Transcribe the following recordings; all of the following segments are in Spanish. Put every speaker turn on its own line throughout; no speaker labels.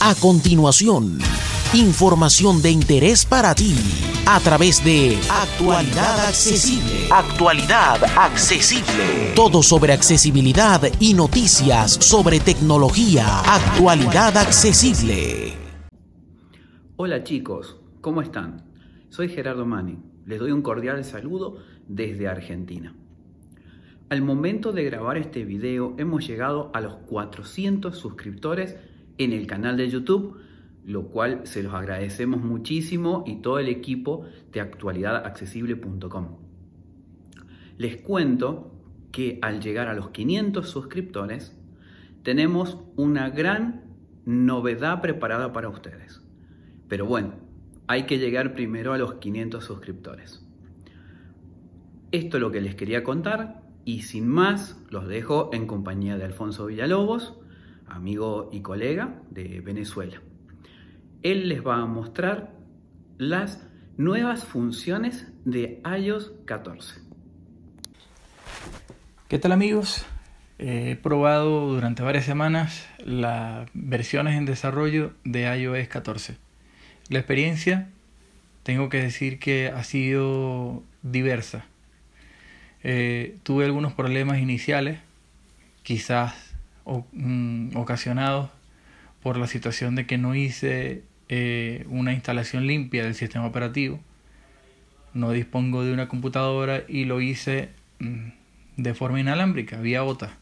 A continuación, información de interés para ti a través de Actualidad Accesible. Actualidad Accesible. Todo sobre accesibilidad y noticias sobre tecnología. Actualidad Accesible.
Hola chicos, ¿cómo están? Soy Gerardo Mani. Les doy un cordial saludo desde Argentina. Al momento de grabar este video hemos llegado a los 400 suscriptores en el canal de YouTube, lo cual se los agradecemos muchísimo y todo el equipo de actualidadaccesible.com. Les cuento que al llegar a los 500 suscriptores tenemos una gran novedad preparada para ustedes. Pero bueno, hay que llegar primero a los 500 suscriptores. Esto es lo que les quería contar y sin más los dejo en compañía de Alfonso Villalobos, amigo y colega de Venezuela. Él les va a mostrar las nuevas funciones de iOS 14.
¿Qué tal amigos? He probado durante varias semanas las versiones en desarrollo de iOS 14. La experiencia, tengo que decir que ha sido diversa. Eh, tuve algunos problemas iniciales, quizás Mm, ocasionados por la situación de que no hice eh, una instalación limpia del sistema operativo. No dispongo de una computadora y lo hice mm, de forma inalámbrica, vía OTA.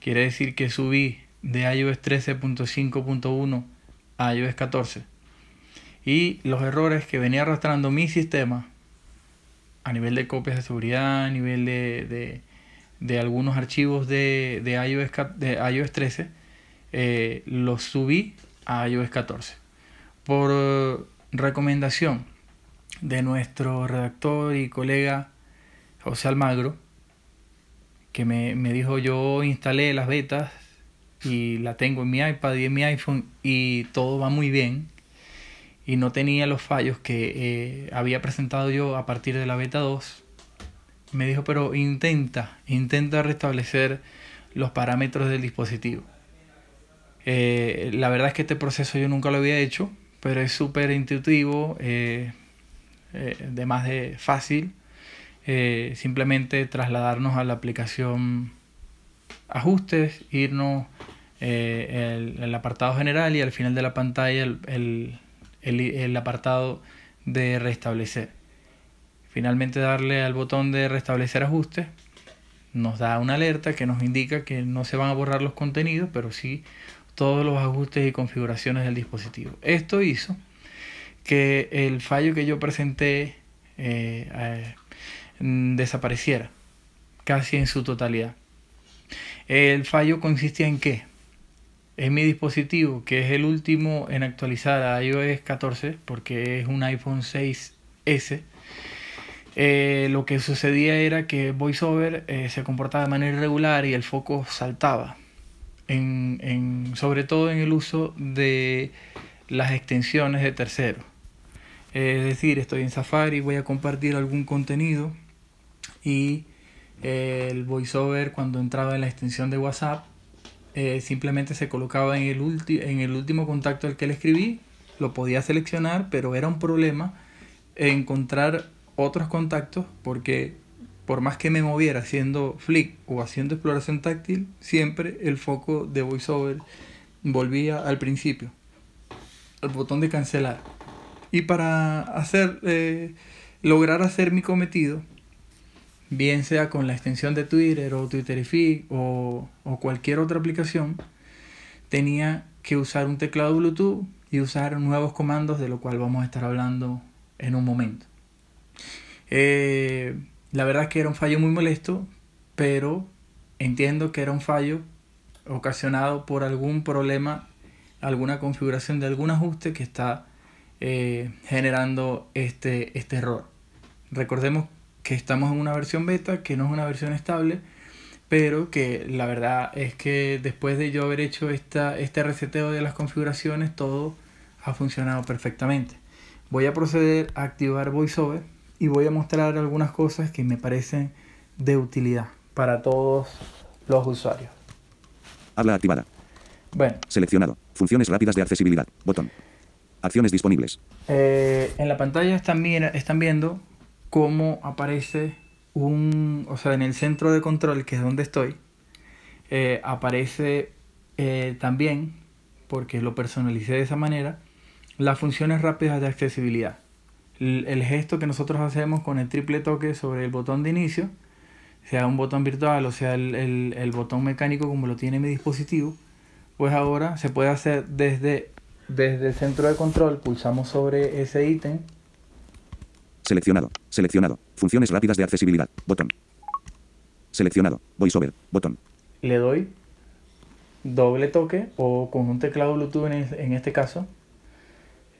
Quiere decir que subí de iOS 13.5.1 a iOS 14. Y los errores que venía arrastrando mi sistema a nivel de copias de seguridad, a nivel de de algunos archivos de, de, iOS, de iOS 13, eh, los subí a iOS 14. Por recomendación de nuestro redactor y colega José Almagro, que me, me dijo yo instalé las betas y la tengo en mi iPad y en mi iPhone y todo va muy bien y no tenía los fallos que eh, había presentado yo a partir de la beta 2 me dijo, pero intenta, intenta restablecer los parámetros del dispositivo. Eh, la verdad es que este proceso yo nunca lo había hecho, pero es súper intuitivo, eh, eh, de fácil. simplemente trasladarnos a la aplicación ajustes, irnos el, el, apartado general y al final de la pantalla el, el apartado de restablecer. Finalmente darle al botón de restablecer ajustes nos da una alerta que nos indica que no se van a borrar los contenidos, pero sí todos los ajustes y configuraciones del dispositivo. Esto hizo que el fallo que yo presenté eh, eh, desapareciera casi en su totalidad. El fallo consistía en que en mi dispositivo, que es el último en actualizar a iOS 14, porque es un iPhone 6S, eh, lo que sucedía era que VoiceOver eh, se comportaba de manera irregular y el foco saltaba, en, sobre todo en el uso de las extensiones de terceros. es decir, estoy en Safari, voy a compartir algún contenido y eh, el VoiceOver cuando entraba en la extensión de WhatsApp simplemente se colocaba en el, en el último contacto al que le escribí, lo podía seleccionar, pero era un problema encontrar otros contactos porque por más que me moviera haciendo flick o haciendo exploración táctil, siempre el foco de VoiceOver volvía al principio, al botón de cancelar. Y para hacer, eh, lograr hacer mi cometido, bien sea con la extensión de Twitter o Twitterific o, o cualquier otra aplicación, tenía que usar un teclado Bluetooth y usar nuevos comandos, de lo cual vamos a estar hablando en un momento. Eh, la verdad es que era un fallo muy molesto, pero entiendo que era un fallo ocasionado por algún problema, alguna configuración de algún ajuste que está eh, generando este, este error. Recordemos que estamos en una versión beta, que no es una versión estable, pero que la verdad es que después de yo haber hecho esta, este reseteo de las configuraciones, todo ha funcionado perfectamente. Voy a proceder a activar VoiceOver y voy a mostrar algunas cosas que me parecen de utilidad para todos los usuarios.
Habla activada.
Bueno,
Seleccionado. Funciones rápidas de accesibilidad. Botón. Acciones disponibles.
eh, en la pantalla están, están viendo cómo aparece un, o sea, en el centro de control, que es donde estoy, eh, aparece eh, también, porque lo personalicé de esa manera, las funciones rápidas de accesibilidad. El, gesto que nosotros hacemos con el triple toque sobre el botón de inicio, sea un botón virtual o sea el, el- el botón mecánico como lo tiene mi dispositivo, pues ahora se puede hacer desde, desde el centro de control, pulsamos sobre ese ítem
Seleccionado. Seleccionado. Funciones rápidas de accesibilidad. Botón. Seleccionado. VoiceOver. Botón.
le doy doble toque o con un teclado Bluetooth en, en este caso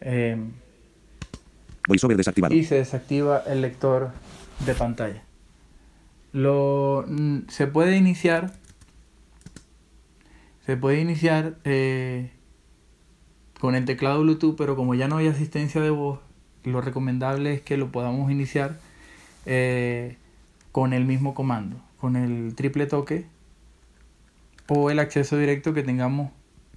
eh,
VoiceOver desactivado.
y se desactiva el lector de pantalla. Lo, mm, se puede iniciar se puede iniciar eh, con el teclado Bluetooth, pero como ya no hay asistencia de voz, lo recomendable es que lo podamos iniciar eh, con el mismo comando, con el triple toque o el acceso directo que tengamos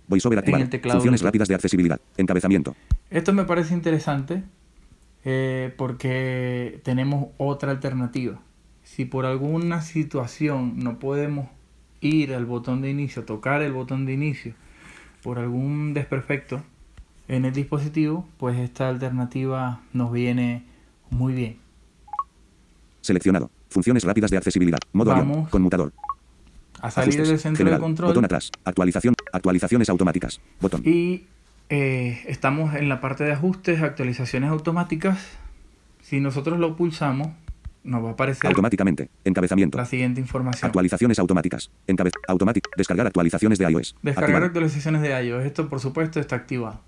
VoiceOver activado.
el teclado
Funciones
Bluetooth.
rápidas de accesibilidad. Encabezamiento.
Esto me parece interesante eh, porque tenemos otra alternativa. Si por alguna situación no podemos ir al botón de inicio, tocar el botón de inicio, por algún desperfecto en el dispositivo, pues esta alternativa nos viene muy bien.
Seleccionado. Funciones rápidas de accesibilidad. Modo avión.
Vamos.
Conmutador.
A salir
Ajustes.
del centro
General.
de control
Botón atrás. Actualización. Actualizaciones automáticas. Botón.
y eh, estamos en la parte de ajustes, actualizaciones automáticas. Si nosotros lo pulsamos, nos va a aparecer
Automáticamente. Encabezamiento.
la siguiente información.
Actualizaciones automáticas. Encabez. Automatic. Descargar actualizaciones de iOS.
Descargar
Activado.
actualizaciones de iOS. Esto, por supuesto, está activado.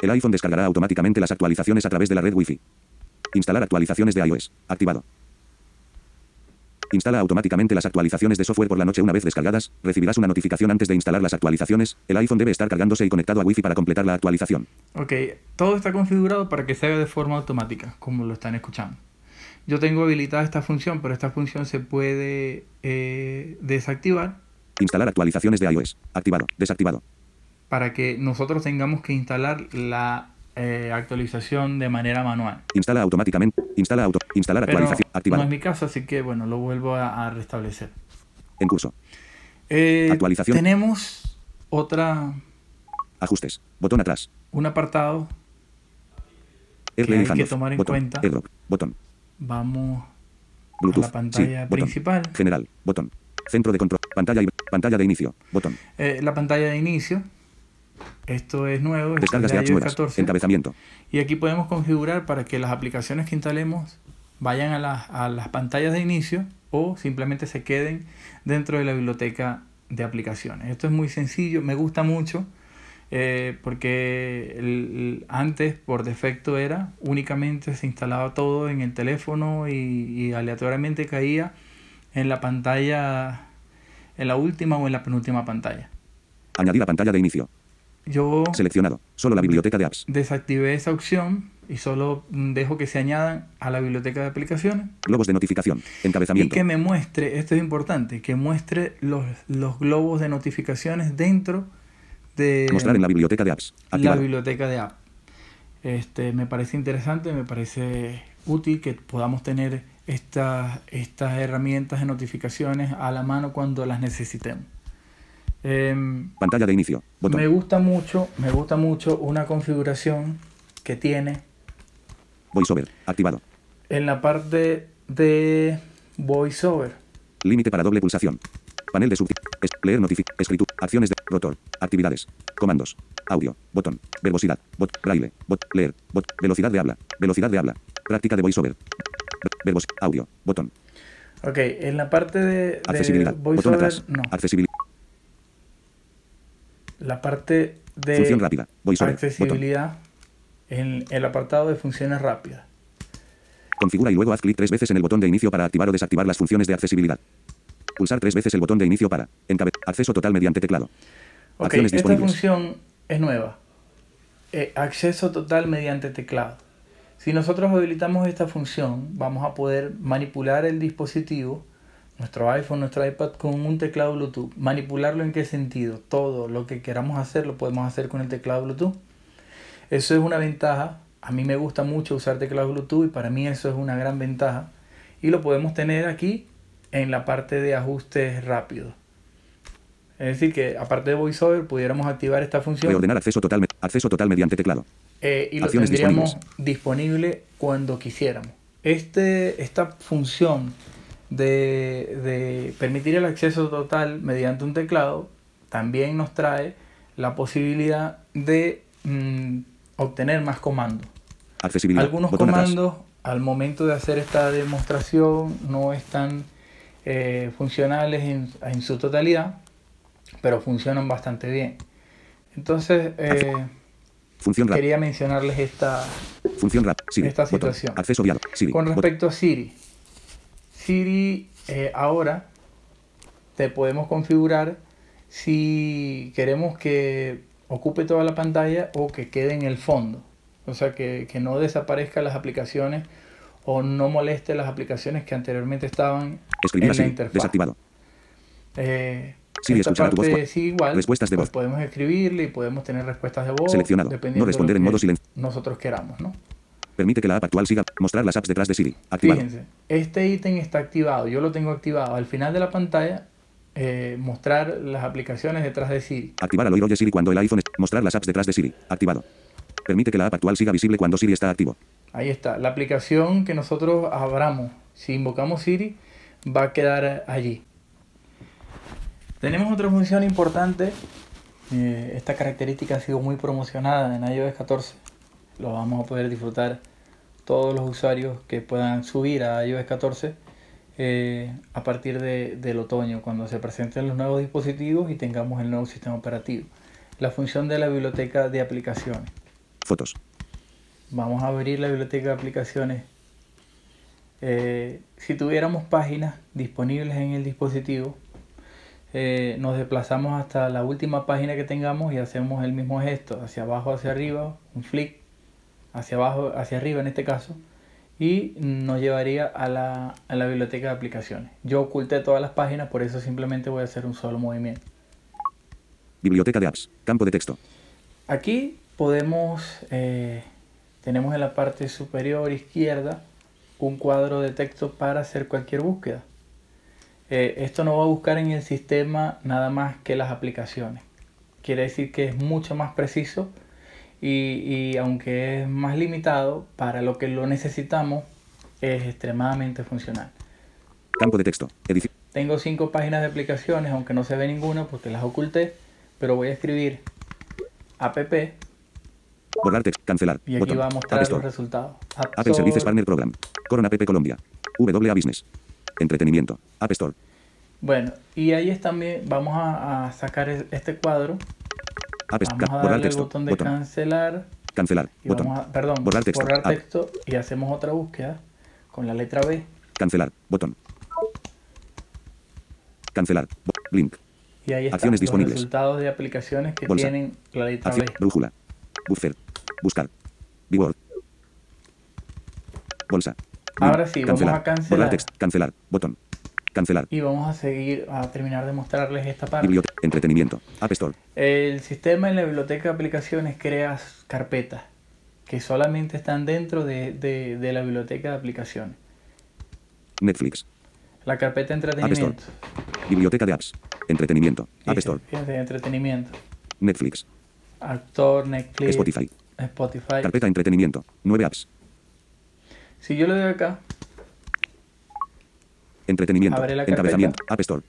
El iPhone descargará automáticamente las actualizaciones a través de la red Wi-Fi. Instalar actualizaciones de iOS. Activado. Instala automáticamente las actualizaciones de software por la noche una vez descargadas. Recibirás una notificación antes de instalar las actualizaciones. El iPhone debe estar cargándose y conectado a Wi-Fi para completar la actualización.
Ok, todo está configurado para que se haga de forma automática, como lo están escuchando. Yo tengo habilitada esta función, pero esta función se puede eh, desactivar
Instalar actualizaciones de iOS. Activado. Desactivado.
para que nosotros tengamos que instalar la eh, actualización de manera manual.
Instala automáticamente. Instala auto. Instalar
Pero
actualización.
no
Activado.
es mi caso, así que bueno, lo vuelvo a, a restablecer.
En curso.
Eh,
Actualización.
Tenemos otra,
Ajustes. Botón atrás.
un apartado.
AirPlay
hay que tomar en
Botón.
cuenta.
AirDrop. Botón.
Vamos
Bluetooth.
a la pantalla
sí. Botón.
principal.
General. Botón. Centro de control. Pantalla y pantalla de inicio. Botón.
Eh, la pantalla de inicio. Esto es nuevo. esto
Descargas
es
de
iOS
nuevas.
14.
Encabezamiento.
Y aquí podemos configurar para que las aplicaciones que instalemos vayan a, las- a las pantallas de inicio o simplemente se queden dentro de la biblioteca de aplicaciones. Esto es muy sencillo, me gusta mucho eh, porque el- el- antes por defecto era únicamente se instalaba todo en el teléfono y, y aleatoriamente caía en la pantalla, en la última o en la penúltima pantalla.
Añadir a pantalla de inicio.
Yo
Seleccionado. Solo la biblioteca de apps.
desactivé esa opción y solo dejo que se añadan a la biblioteca de aplicaciones
Globos de notificación.
y
Encabezamiento.
que me muestre, esto es importante, que muestre los, los globos de notificaciones dentro de
Mostrar en la biblioteca de apps.
la biblioteca de app. Este, me parece interesante, me parece útil que podamos tener estas, estas herramientas de notificaciones a la mano cuando las necesitemos. Em,
Pantalla de inicio. Botón.
me gusta mucho, me gusta mucho una configuración que tiene
VoiceOver. Activado.
en la parte de VoiceOver.
Límite para doble pulsación. Panel de subtítulos. Leer notific. Escritura. Acciones de rotor. Actividades. Comandos. Audio. Botón. Verbosidad. Bot. Braille. Bot. Leer. Bot. Velocidad de habla. Velocidad de habla. Práctica de voiceover. Verbos. Audio. Botón.
Ok, en la parte de, de
Accesibilidad. Botón
VoiceOver,
atrás.
no.
Accesibilidad.
La parte de
Función rápida. VoiceOver. Botón.
accesibilidad en el apartado de funciones rápidas.
Configura y luego haz clic tres veces en el botón de inicio para activar o desactivar las funciones de accesibilidad. Pulsar tres veces el botón de inicio para encabe acceso total mediante teclado.
Ok,
Acciones
esta función es nueva. Eh, acceso total mediante teclado. Si nosotros habilitamos esta función, vamos a poder manipular el dispositivo nuestro iPhone, nuestro iPad con un teclado Bluetooth. ¿Manipularlo en qué sentido? Todo lo que queramos hacer lo podemos hacer con el teclado Bluetooth. Eso es una ventaja. A mí me gusta mucho usar teclado Bluetooth y para mí eso es una gran ventaja. Y lo podemos tener aquí en la parte de ajustes rápidos. Es decir, que aparte de VoiceOver pudiéramos activar esta función.
Reordenar acceso total, acceso total mediante teclado.
Eh, y lo tendríamos disponible cuando quisiéramos. Este, esta función de, permitir el acceso total mediante un teclado también nos trae la posibilidad de mm, obtener más comandos. Algunos comandos al momento de hacer esta demostración no están eh, funcionales en, su totalidad, pero funcionan bastante bien. Entonces, eh, quería mencionarles esta,
Función
esta situación.
Acceso
Con respecto a Siri, Siri eh, ahora te podemos configurar si queremos que ocupe toda la pantalla o que quede en el fondo. O sea, que, no desaparezcan las aplicaciones o no moleste las aplicaciones que anteriormente estaban
en la interfaz. Desactivado.
Eh, esta parte sí, igual,
respuestas de
pues
voz.
podemos escribirle y podemos tener respuestas de voz.
Seleccionado. No responder en modo silencio.
Nosotros queramos, ¿no?
Permite que la app actual siga. Mostrar las apps detrás de Siri. Activado.
Fíjense, este ítem está activado. Yo lo tengo activado. Al final de la pantalla, eh, mostrar las aplicaciones detrás de Siri.
Activar al oír oye Siri cuando el iPhone es. Mostrar las apps detrás de Siri. Activado. Permite que la app actual siga visible cuando Siri está activo.
Ahí está. La aplicación que nosotros abramos, si invocamos Siri, va a quedar allí. Tenemos otra función importante. Eh, esta característica ha sido muy promocionada en iOS 14 lo vamos a poder disfrutar todos los usuarios que puedan subir a iOS 14 eh, a partir de, del otoño, cuando se presenten los nuevos dispositivos y tengamos el nuevo sistema operativo. La función de la biblioteca de aplicaciones.
Fotos.
Vamos a abrir la biblioteca de aplicaciones. Eh, si tuviéramos páginas disponibles en el dispositivo, eh, nos desplazamos hasta la última página que tengamos y hacemos el mismo gesto, hacia abajo, hacia arriba, un flick hacia abajo, hacia arriba en este caso, y nos llevaría a la, a la biblioteca de aplicaciones. Yo oculté todas las páginas, por eso simplemente voy a hacer un solo movimiento.
Biblioteca de apps, campo de texto.
Aquí podemos, eh, tenemos en la parte superior izquierda un cuadro de texto para hacer cualquier búsqueda. Eh, esto no va a buscar en el sistema nada más que las aplicaciones. Quiere decir que es mucho más preciso y, aunque es más limitado, para lo que lo necesitamos es extremadamente funcional.
Campo de texto.
Tengo cinco páginas de aplicaciones, aunque no se ve ninguna porque las oculté, pero voy a escribir app.
Borrar. Cancelar.
Y aquí va a mostrar los resultados.
Apple Services Partner Program. Corona App Colombia. WA Business. Entretenimiento. App Store.
Bueno, y ahí es también, vamos a, a sacar este cuadro
Vamos
a darle el botón de cancelar.
Cancelar.
Vamos a, perdón, borrar texto. Borrar texto y hacemos otra búsqueda con la letra B.
Cancelar. Botón. Cancelar. Link.
Y ahí están
Acciones
los
disponibles.
resultados de aplicaciones que tienen la letra B.
Brújula. Buffer. Buscar. Bword. Bolsa.
Ahora sí,
cancelar.
vamos a cancelar.
Borrar texto. Cancelar. Botón. Cancelar.
Y vamos a seguir a terminar de mostrarles esta parte.
Entretenimiento. App Store.
El sistema en la biblioteca de aplicaciones crea carpetas que solamente están dentro de, de, de la biblioteca de aplicaciones.
Netflix.
La carpeta entretenimiento.
Biblioteca de apps. Entretenimiento. App Store.
entretenimiento.
Netflix.
Actor, Netflix.
Spotify.
Spotify.
Carpeta entretenimiento. Nueve apps.
Si yo le doy acá,
Entretenimiento.
Abre la
Encabezamiento. App Store.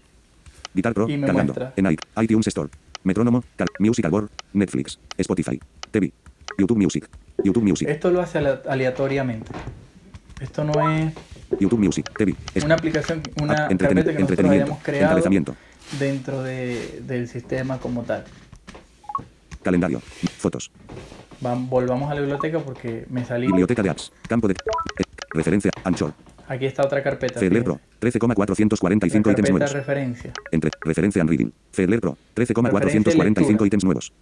Guitar Pro.
Y me
cargando.
muestra.
En iTunes Store. Metrónomo. Musical Board. Netflix. Spotify. TV. YouTube Music. YouTube Music.
esto lo hace ale- aleatoriamente. Esto no es
YouTube Music. TV. Es-
una aplicación, una
Ah,
carpeta que nosotros
entretenimiento.
hayamos creado dentro de- del sistema como tal.
Calendario. Fotos.
Vam- volvamos a la biblioteca porque me salí.
Biblioteca de apps. Campo de. eh, referencia. Anchor.
Aquí está otra carpeta.
Fedler. Pro. 13,445
La
ítems
carpeta
nuevos.
referencia.
Entre. Referencia and reading. Fedler Pro. 13,445
lectura.
ítems nuevos.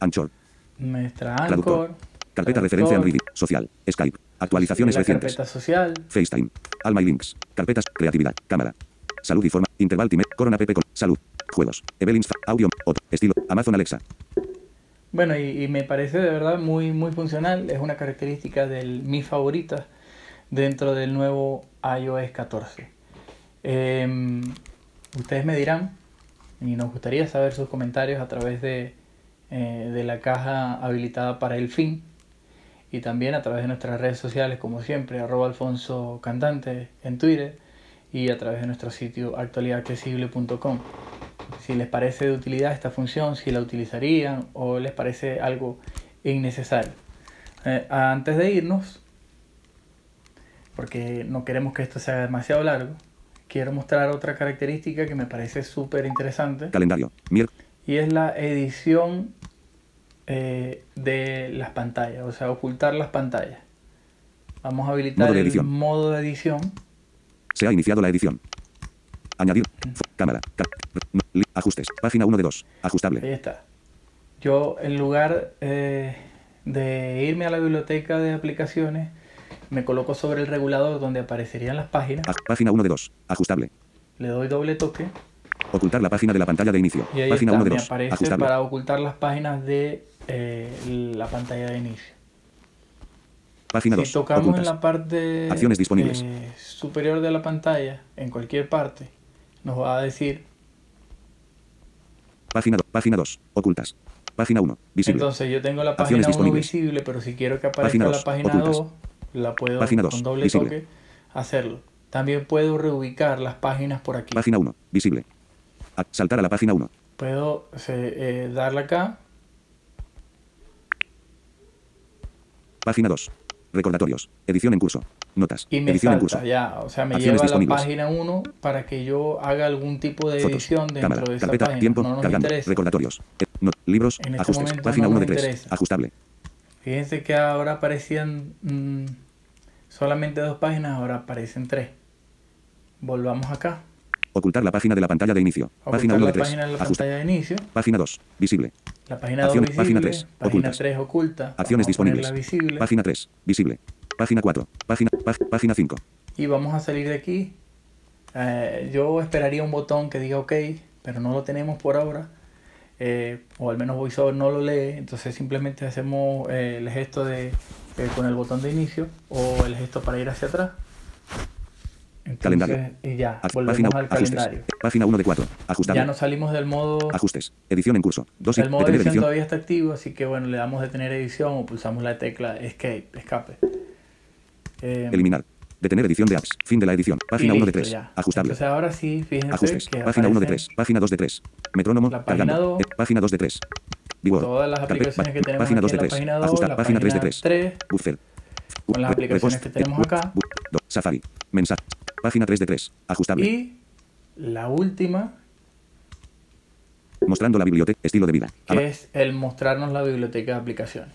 Anchor.
Nuestra
Traductor.
Anchor.
Carpeta
traductor,
referencia and reading. Social. Skype. Actualizaciones recientes.
carpeta social.
FaceTime. Alma y links. Carpetas. Creatividad. Cámara. Salud y forma. Interval time. Corona Pepe con. Salud. Juegos. Evelyn's Audio. Otro. Estilo. Amazon Alexa.
Bueno, y, y me parece de verdad muy, muy funcional. Es una característica de mis favoritas dentro del nuevo iOS 14. Em, ustedes me dirán, y nos gustaría saber sus comentarios a través de, eh, de la caja habilitada para el fin y también a través de nuestras redes sociales, como siempre, arroba alfonso cantante en Twitter y a través de nuestro sitio actualidadaccesible.com. Si les parece de utilidad esta función, si la utilizarían o les parece algo innecesario. Eh, antes de irnos, porque no queremos que esto sea demasiado largo, quiero mostrar otra característica que me parece súper interesante
Calendario. Miércoles.
y es la edición eh, de las pantallas, o sea, ocultar las pantallas. Vamos a habilitar
Modo de
el
edición.
modo de edición.
Se ha iniciado la edición. Añadir. Fo- cámara. Ajustes. Página 1 de 2. Ajustable.
Ahí está. Yo, en lugar eh, de irme a la biblioteca de aplicaciones, me coloco sobre el regulador donde aparecerían las páginas,
página 1 de 2. Ajustable.
le doy doble toque
Ocultar la página de la pantalla de inicio.
y ahí
Página
está,
1 de
me
2.
aparece
Ajustable.
para ocultar las páginas de eh, la pantalla de inicio.
Página
Si
2.
tocamos
Ocultas.
en la parte
Acciones disponibles.
eh, superior de la pantalla, en cualquier parte, nos va a decir.
Página 2. Página 2. Ocultas. Página 1. Visible.
Entonces yo tengo la página 1
disponibles.
visible, pero si quiero que aparezca
Página
la página
ocultas.
2, la puedo
Página dos,
con doble
visible.
toque hacerlo. También puedo reubicar las páginas por aquí.
Página 1. Visible. A- saltar a la página 1.
Puedo eh, darle acá
Página 2. Recordatorios. Edición en curso. Notas.
y me
Edición en
salta
curso.
ya. O sea, me
Acciones
lleva a la página 1 para que yo haga algún tipo de
Fotos.
edición dentro
Cámara.
de esa
Carpeta.
página.
Tiempo.
no nos
cargando.
interesa.
Recordatorios. Eh, no- libros.
En este
ajustes. Página
no
1 de
nos
3.
interesa.
Ajustable.
Fíjense que ahora aparecían mm, solamente dos páginas, ahora aparecen tres. Volvamos acá.
Ocultar la página de la pantalla de inicio. Página
Ocultar
1 de
la
3.
página de la pantalla de inicio.
Página 2. Visible.
La página 2
Acciones-
visible.
página tres,
Página
ocultas.
3 oculta.
Acciones disponibles.
visible.
Página 3. Visible. Página 4. Página, pá- página 5.
y vamos a salir de aquí. Eh, yo esperaría un botón que diga OK, pero no lo tenemos por ahora. Eh, o al menos VoiceOver no lo lee. Entonces simplemente hacemos eh, el gesto de eh, con el botón de inicio o el gesto para ir hacia atrás. Entonces,
Calendario.
Y ya, volvemos
Página,
al
ajustes.
calendario.
Página 1 de 4. Ajustable.
Ya nos salimos del modo...
Ajustes. Edición en curso. 2
El modo edición
edición.
todavía está activo, así que bueno, le damos detener edición o pulsamos la tecla Escape, escape. Eh,
Eliminar. Detener edición de apps. Fin de la edición. Página
y
1 de
listo,
3.
ya.
Ajustable.
Entonces ahora sí, fíjense
Ajustes.
que
Página 1 de
aparecen
3. Página 2 de 3. Metrónomo.
La página
cargando.
dos.
Eh, página 2 de 3.
Todas las aplicaciones que tenemos
Página
aquí
2 de
en la
3.
página 2,
Ajustar.
la
Página 3 de
página
3.
3,
Buffer.
con las aplicaciones que tenemos acá.
Safari. Mensaje. Página 3 de 3. Ajustable.
y la última,
Mostrando la biblioteca. Estilo de vida.
Que es el mostrarnos la biblioteca de aplicaciones.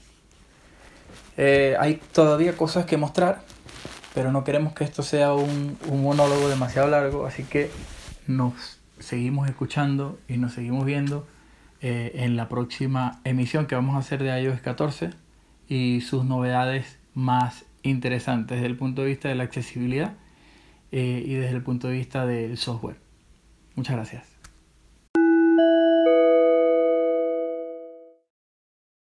Eh, hay todavía cosas que mostrar, pero no queremos que esto sea un, un monólogo demasiado largo, así que nos seguimos escuchando y nos seguimos viendo eh, en la próxima emisión que vamos a hacer de iOS 14 y sus novedades más interesantes desde el punto de vista de la accesibilidad eh, y desde el punto de vista del software. Muchas gracias.